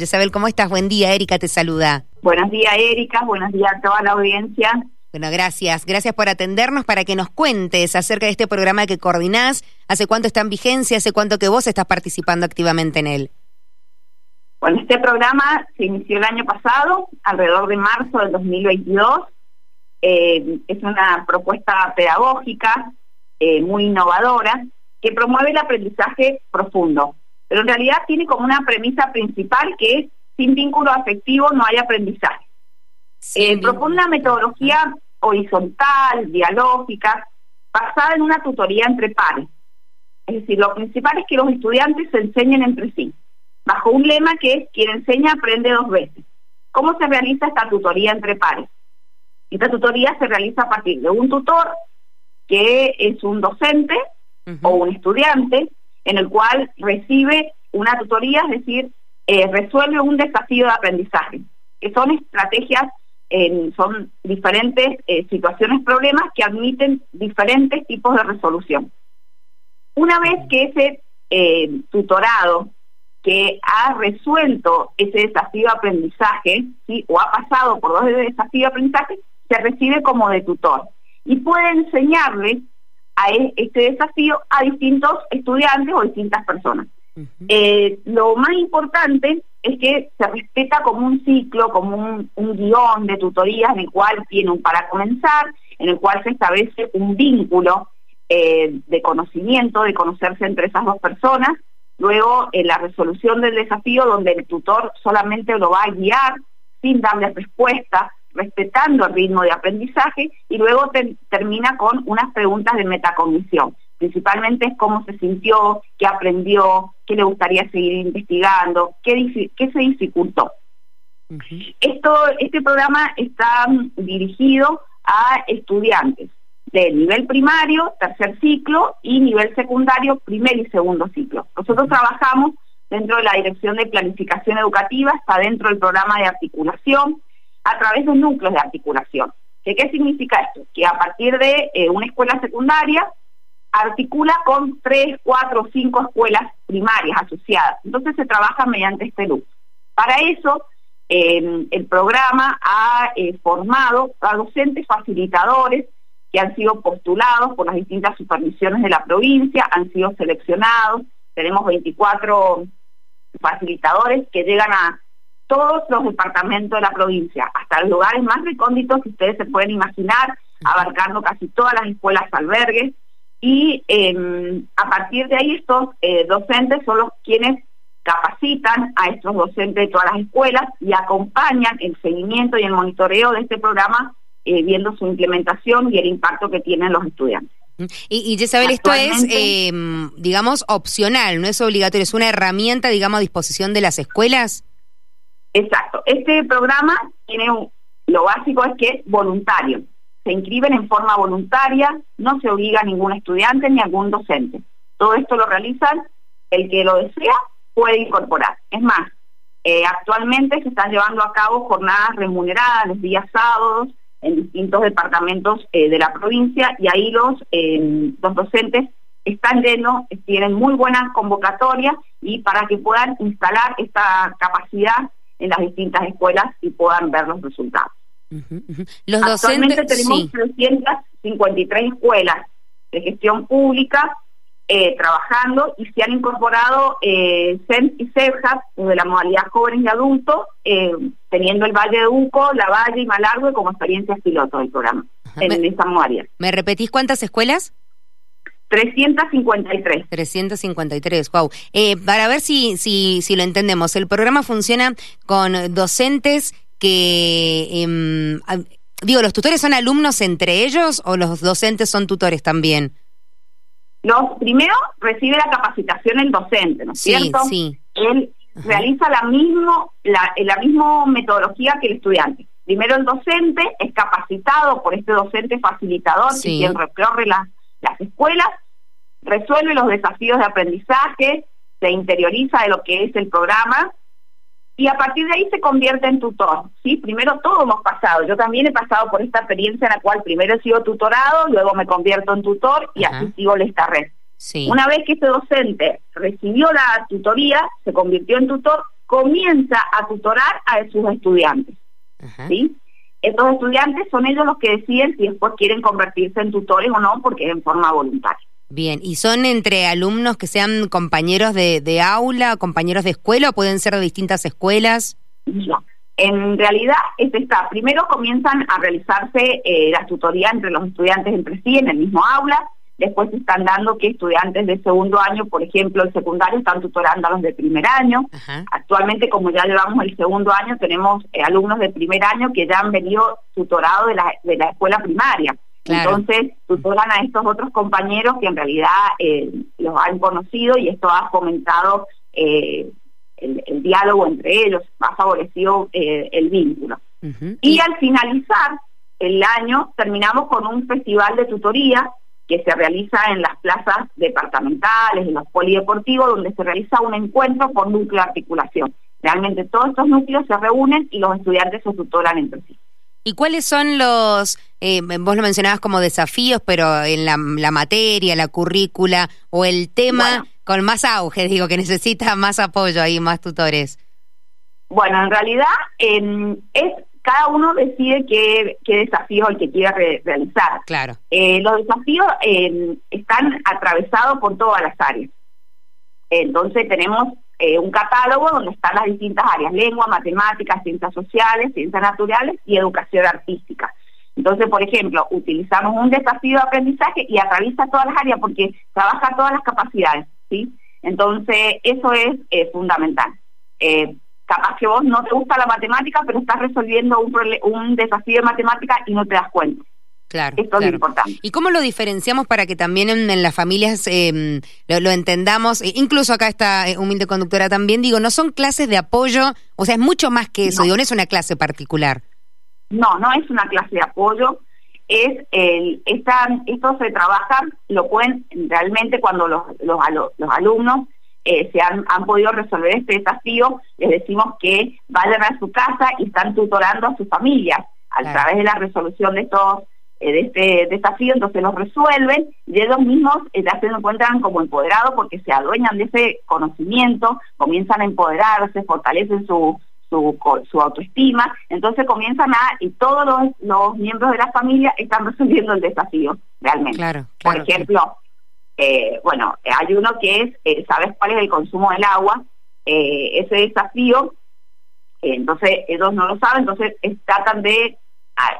Isabel, ¿cómo estás? Buen día, Erika te saluda. Buenos días, Erika. Buenos días a toda la audiencia. Bueno, gracias. Gracias por atendernos para que nos cuentes acerca de este programa que coordinás. ¿Hace cuánto está en vigencia? ¿Hace cuánto que vos estás participando activamente en él? Bueno, este programa se inició el año pasado, alrededor de marzo del 2022. Eh, es una propuesta pedagógica eh, muy innovadora que promueve el aprendizaje profundo pero en realidad tiene como una premisa principal que es sin vínculo afectivo no hay aprendizaje. Eh, propone una metodología horizontal, dialógica, basada en una tutoría entre pares. Es decir, lo principal es que los estudiantes se enseñen entre sí, bajo un lema que es quien enseña aprende dos veces. ¿Cómo se realiza esta tutoría entre pares? Esta tutoría se realiza a partir de un tutor, que es un docente o un estudiante, en el cual recibe una tutoría, es decir, eh, resuelve un desafío de aprendizaje, que son estrategias, son diferentes eh, situaciones, problemas que admiten diferentes tipos de resolución. Una vez que ese eh, tutorado que ha resuelto ese desafío de aprendizaje, o ha pasado por dos desafíos de aprendizaje, se recibe como de tutor y puede enseñarle a este desafío a distintos estudiantes o distintas personas. Eh, lo más importante es que se respeta como un ciclo, como un, guion de tutorías en el cual tiene un para comenzar, en el cual se establece un vínculo eh, de conocimiento, de conocerse entre esas dos personas, luego en la resolución del desafío donde el tutor solamente lo va a guiar sin darle respuesta, respetando el ritmo de aprendizaje y luego termina con unas preguntas de metacognición. Principalmente es cómo se sintió, qué aprendió, qué le gustaría seguir investigando, qué, qué se dificultó. Esto, este programa está mm, dirigido a estudiantes de nivel primario, tercer ciclo, y nivel secundario, primer y segundo ciclo. Nosotros trabajamos dentro de la Dirección de Planificación Educativa, está dentro del programa de articulación, a través de núcleos de articulación. ¿Qué, significa esto? Que a partir de eh, una escuela secundaria articula con tres, cuatro, cinco escuelas primarias asociadas. Entonces se trabaja mediante este loop. Para eso, em, el programa ha eh, formado a docentes facilitadores que han sido postulados por las distintas supervisiones de la provincia, han sido seleccionados. Tenemos 24 facilitadores que llegan a todos los departamentos de la provincia, hasta los lugares más recónditos que ustedes se pueden imaginar, abarcando casi todas las escuelas albergues, y em, a partir de ahí estos eh, docentes son los quienes capacitan a estos docentes de todas las escuelas y acompañan el seguimiento y el monitoreo de este programa eh, viendo su implementación y el impacto que tienen los estudiantes. Y, y Isabel, esto es, em, digamos, opcional, no es obligatorio, es una herramienta, digamos, a disposición de las escuelas. Exacto. Este programa tiene un, lo básico es que es voluntario. Se inscriben en forma voluntaria, no se obliga a ningún estudiante ni a algún docente. Todo esto lo realizan el que lo desea puede incorporar. Es más, eh, actualmente se están llevando a cabo jornadas remuneradas los días sábados en distintos departamentos eh, de la provincia y ahí los, eh, los docentes están llenos, tienen muy buenas convocatorias y para que puedan instalar esta capacidad en las distintas escuelas y puedan ver los resultados. Los Actualmente tenemos 353 escuelas de gestión pública eh, trabajando y se han incorporado eh, CEM y CEBJAS de la modalidad jóvenes y adultos, eh, teniendo el Valle de Uco, La Valle y Malargue como experiencias piloto del programa en esa modalidad. ¿Me repetís cuántas escuelas? 353. 353, wow. Eh, para ver si, si, si lo entendemos, el programa funciona con docentes que, em, digo, ¿los tutores son alumnos entre ellos o los docentes son tutores también? Los primero recibe la capacitación el docente, ¿no es cierto? Sí. Él realiza la mismo la, la misma metodología que el estudiante. Primero el docente es capacitado por este docente facilitador sí. quien recorre las las escuelas resuelve los desafíos de aprendizaje, se interioriza de lo que es el programa y a partir de ahí se convierte en tutor. ¿sí? Primero todos hemos pasado, yo también he pasado por esta experiencia en la cual primero he sido tutorado, luego me convierto en tutor y así sigo esta red. Una vez que este docente recibió la tutoría, se convirtió en tutor, comienza a tutorar a sus estudiantes. ¿sí? Estos estudiantes son ellos los que deciden si después quieren convertirse en tutores o no, porque es en forma voluntaria. Bien, ¿y son entre alumnos que sean compañeros de, aula, compañeros de escuela o pueden ser de distintas escuelas? No. En realidad es esta. Primero comienzan a realizarse eh, las tutorías entre los estudiantes entre sí en el mismo aula. Después se están dando que estudiantes de segundo año, por ejemplo, el secundario, están tutorando a los de primer año. Actualmente, como ya llevamos el segundo año, tenemos eh, alumnos de primer año que ya han venido tutorados de la, de la escuela primaria. Entonces, tutoran a estos otros compañeros que en realidad eh, los han conocido y esto ha fomentado eh, el, diálogo entre ellos, ha favorecido eh, el vínculo. Y al finalizar el año, terminamos con un festival de tutoría que se realiza en las plazas departamentales, en los polideportivos, donde se realiza un encuentro por núcleo de articulación. Realmente todos estos núcleos se reúnen y los estudiantes se tutoran entre sí. ¿Y cuáles son los, eh, vos lo mencionabas como desafíos, pero en la, materia, la currícula o el tema con más auge, digo, que necesita más apoyo ahí, más tutores? Bueno, en realidad es cada uno decide qué, qué desafío el que quiere realizar. Claro. Eh, los desafíos están atravesados por todas las áreas. Entonces tenemos eh, un catálogo donde están las distintas áreas, lengua, matemáticas, ciencias sociales, ciencias naturales y educación artística. Entonces, por ejemplo, utilizamos un desafío de aprendizaje y atraviesa todas las áreas porque trabaja todas las capacidades, ¿sí? Entonces, eso es eh, fundamental. Eh, capaz que vos no te gusta la matemática, pero estás resolviendo un, un desafío de matemática y no te das cuenta. Claro, Esto es importante. ¿Y cómo lo diferenciamos para que también en, las familias em, lo, entendamos? E incluso acá esta eh, humilde conductora también, digo, no son clases de apoyo, o sea, es mucho más que eso, digo, no es una clase particular. No, no es una clase de apoyo, es el, esta, esto se trabaja, lo pueden realmente cuando los, los, los alumnos eh, se han, han podido resolver este desafío, les decimos que vayan a su casa y están tutorando a su familia a través de la resolución de estos eh, de este desafío, entonces los resuelven y ellos mismos eh, ya se encuentran como empoderados porque se adueñan de ese conocimiento, comienzan a empoderarse, fortalecen su, su, su autoestima, entonces comienzan a, y todos los, los miembros de la familia están resolviendo el desafío, realmente. Claro, Por ejemplo, eh, bueno, hay uno que es, eh, ¿sabes cuál es el consumo del agua? Eh, ese desafío, entonces ellos no lo saben, entonces tratan de,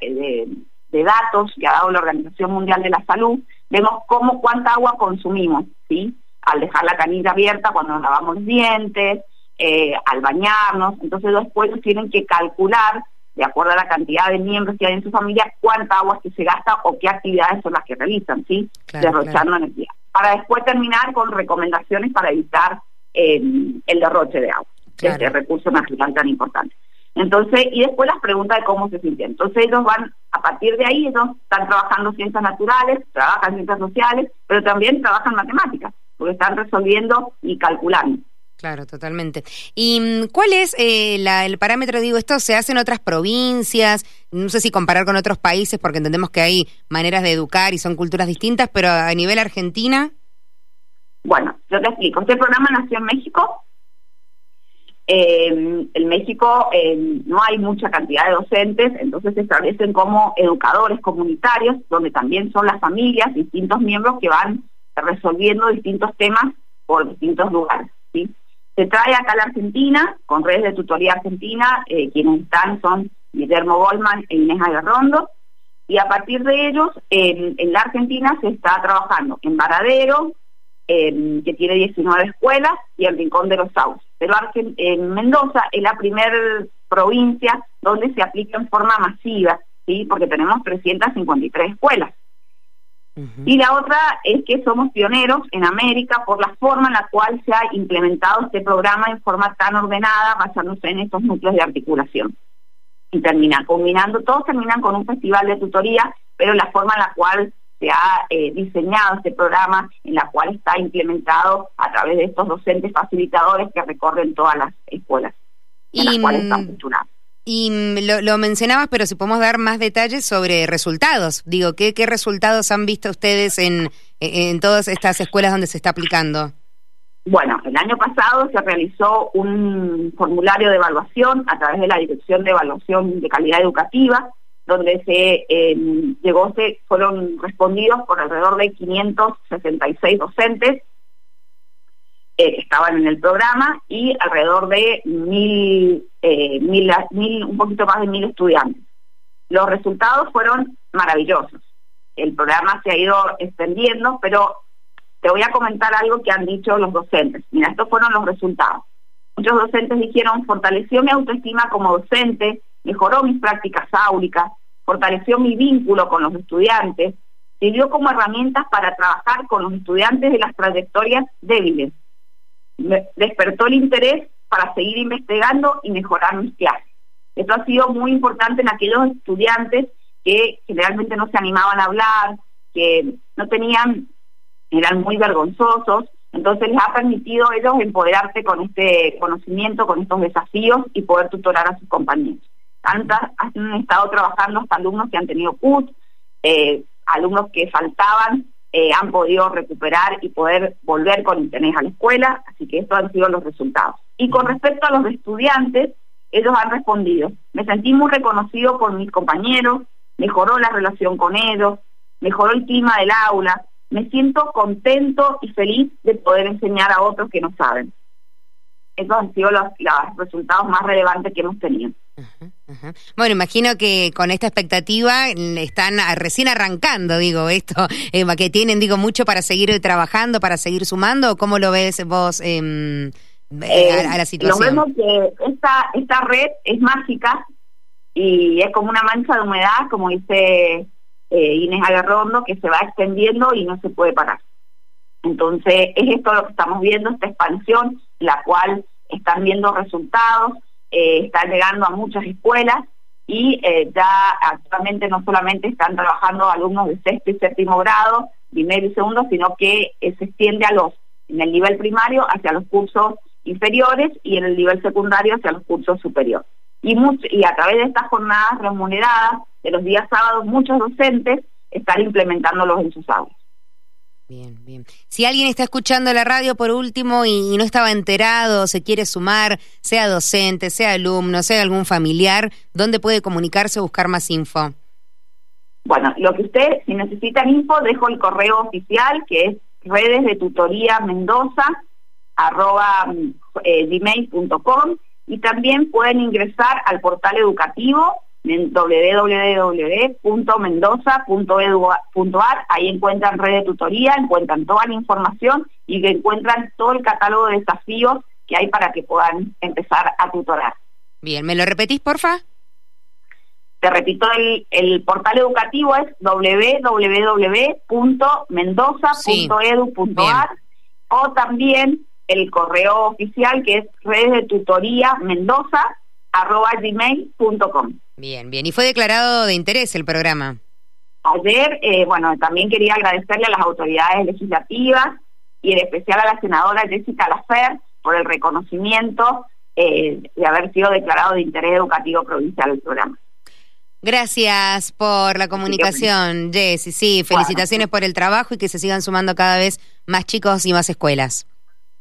de de datos que ha dado la Organización Mundial de la Salud, vemos cómo cuánta agua consumimos, ¿sí? Al dejar la canilla abierta cuando nos lavamos los dientes, eh, al bañarnos, entonces los pueblos tienen que calcular, de acuerdo a la cantidad de miembros que hay en su familia, cuánta agua que se gasta o qué actividades son las que realizan, ¿sí? Derrochando energía. Para después terminar con recomendaciones para evitar eh, el derroche de agua, este recurso natural tan importante. Entonces, y después las preguntas de cómo se sienten. Entonces ellos van, a partir de ahí, ellos están trabajando ciencias naturales, trabajan ciencias sociales, pero también trabajan matemáticas, porque están resolviendo y calculando. Claro, totalmente. ¿Y mm, cuál es eh, el parámetro? Digo, esto se hace en otras provincias, no sé si comparar con otros países, porque entendemos que hay maneras de educar y son culturas distintas, pero a nivel Argentina. Bueno, yo te explico. Este programa nació en México, eh, en México eh, no hay mucha cantidad de docentes, entonces se establecen como educadores comunitarios, donde también son las familias, distintos miembros que van resolviendo distintos temas por distintos lugares. ¿sí? Se trae acá a la Argentina, con redes de tutoría argentina, eh, quienes están son Guillermo Goldman e Inés Agarrondo, y a partir de ellos, en, la Argentina se está trabajando en Varadero, que tiene 19 escuelas, y en Rincón de los Sauces. Pero en Mendoza es la primera provincia donde se aplica en forma masiva, ¿sí? porque tenemos 353 escuelas. Y la otra es que somos pioneros en América por la forma en la cual se ha implementado este programa en forma tan ordenada, basándose en estos núcleos de articulación. Y termina combinando, todos terminan con un festival de tutoría, pero la forma en la cual se ha eh, diseñado este programa en la cual está implementado a través de estos docentes facilitadores que recorren todas las escuelas en y, las cuales están funcionando. Y lo, lo, mencionabas, pero si podemos dar más detalles sobre resultados. Digo, ¿qué, qué resultados han visto ustedes en, en todas estas escuelas donde se está aplicando? Bueno, el año pasado se realizó un formulario de evaluación a través de la Dirección de Evaluación de Calidad Educativa, donde se eh, llegó, se fueron respondidos por alrededor de 566 docentes eh, estaban en el programa y alrededor de mil, eh, mil, mil, un poquito más de mil estudiantes. Los resultados fueron maravillosos. El programa se ha ido extendiendo, pero te voy a comentar algo que han dicho los docentes. Mira, estos fueron los resultados. Muchos docentes dijeron, fortaleció mi autoestima como docente, mejoró mis prácticas áuricas, fortaleció mi vínculo con los estudiantes, sirvió como herramientas para trabajar con los estudiantes de las trayectorias débiles. Me despertó el interés para seguir investigando y mejorar mis clases. Esto ha sido muy importante en aquellos estudiantes que generalmente no se animaban a hablar, que no tenían eran muy vergonzosos, entonces les ha permitido a ellos empoderarse con este conocimiento, con estos desafíos y poder tutorar a sus compañeros. Tantas han estado trabajando hasta alumnos que han tenido CUT, eh, alumnos que faltaban eh, han podido recuperar y poder volver con interés a la escuela, así que estos han sido los resultados. Y con respecto a los estudiantes, ellos han respondido, me sentí muy reconocido por mis compañeros, mejoró la relación con ellos, mejoró el clima del aula, me siento contento y feliz de poder enseñar a otros que no saben. Esos han sido los, resultados más relevantes que hemos tenido. Bueno, imagino que con esta expectativa están recién arrancando, digo, esto, eh, que tienen, digo, mucho para seguir trabajando, para seguir sumando. ¿Cómo lo ves vos em, eh, a, la situación? Lo vemos que esta, esta red es mágica y es como una mancha de humedad, como dice eh, Inés Agarrondo, que se va extendiendo y no se puede parar. Entonces, es esto lo que estamos viendo, esta expansión, la cual están viendo resultados, eh, está llegando a muchas escuelas y eh, ya actualmente no solamente están trabajando alumnos de sexto y séptimo grado, primero y segundo, sino que eh, se extiende a los, en el nivel primario hacia los cursos inferiores y en el nivel secundario hacia los cursos superiores. Y, y a través de estas jornadas remuneradas de los días sábados, muchos docentes están implementándolos en sus aulas. Bien, bien. Si alguien está escuchando la radio por último y, no estaba enterado, se quiere sumar, sea docente, sea alumno, sea algún familiar, ¿dónde puede comunicarse o buscar más info? Bueno, lo que usted, si necesitan info, dejo el correo oficial que es redes de tutoría mendoza arroba eh, gmail.com y también pueden ingresar al portal educativo www.mendoza.edu.ar. Ahí encuentran red de tutoría, encuentran toda la información y encuentran todo el catálogo de desafíos que hay para que puedan empezar a tutorar. Bien, ¿me lo repetís, porfa? Te repito, el, el portal educativo es www.mendoza.edu.ar o también el correo oficial que es redes de tutoría mendoza gmail.com. Bien, bien. ¿Y fue declarado de interés el programa? Ayer, eh, bueno, también quería agradecerle a las autoridades legislativas y en especial a la senadora Jessica Lafer por el reconocimiento eh, de haber sido declarado de interés educativo provincial el programa. Gracias por la comunicación, Jessy. Sí, felicitaciones por el trabajo y que se sigan sumando cada vez más chicos y más escuelas.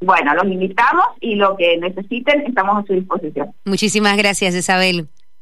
Bueno, los invitamos y lo que necesiten estamos a su disposición. Muchísimas gracias, Isabel.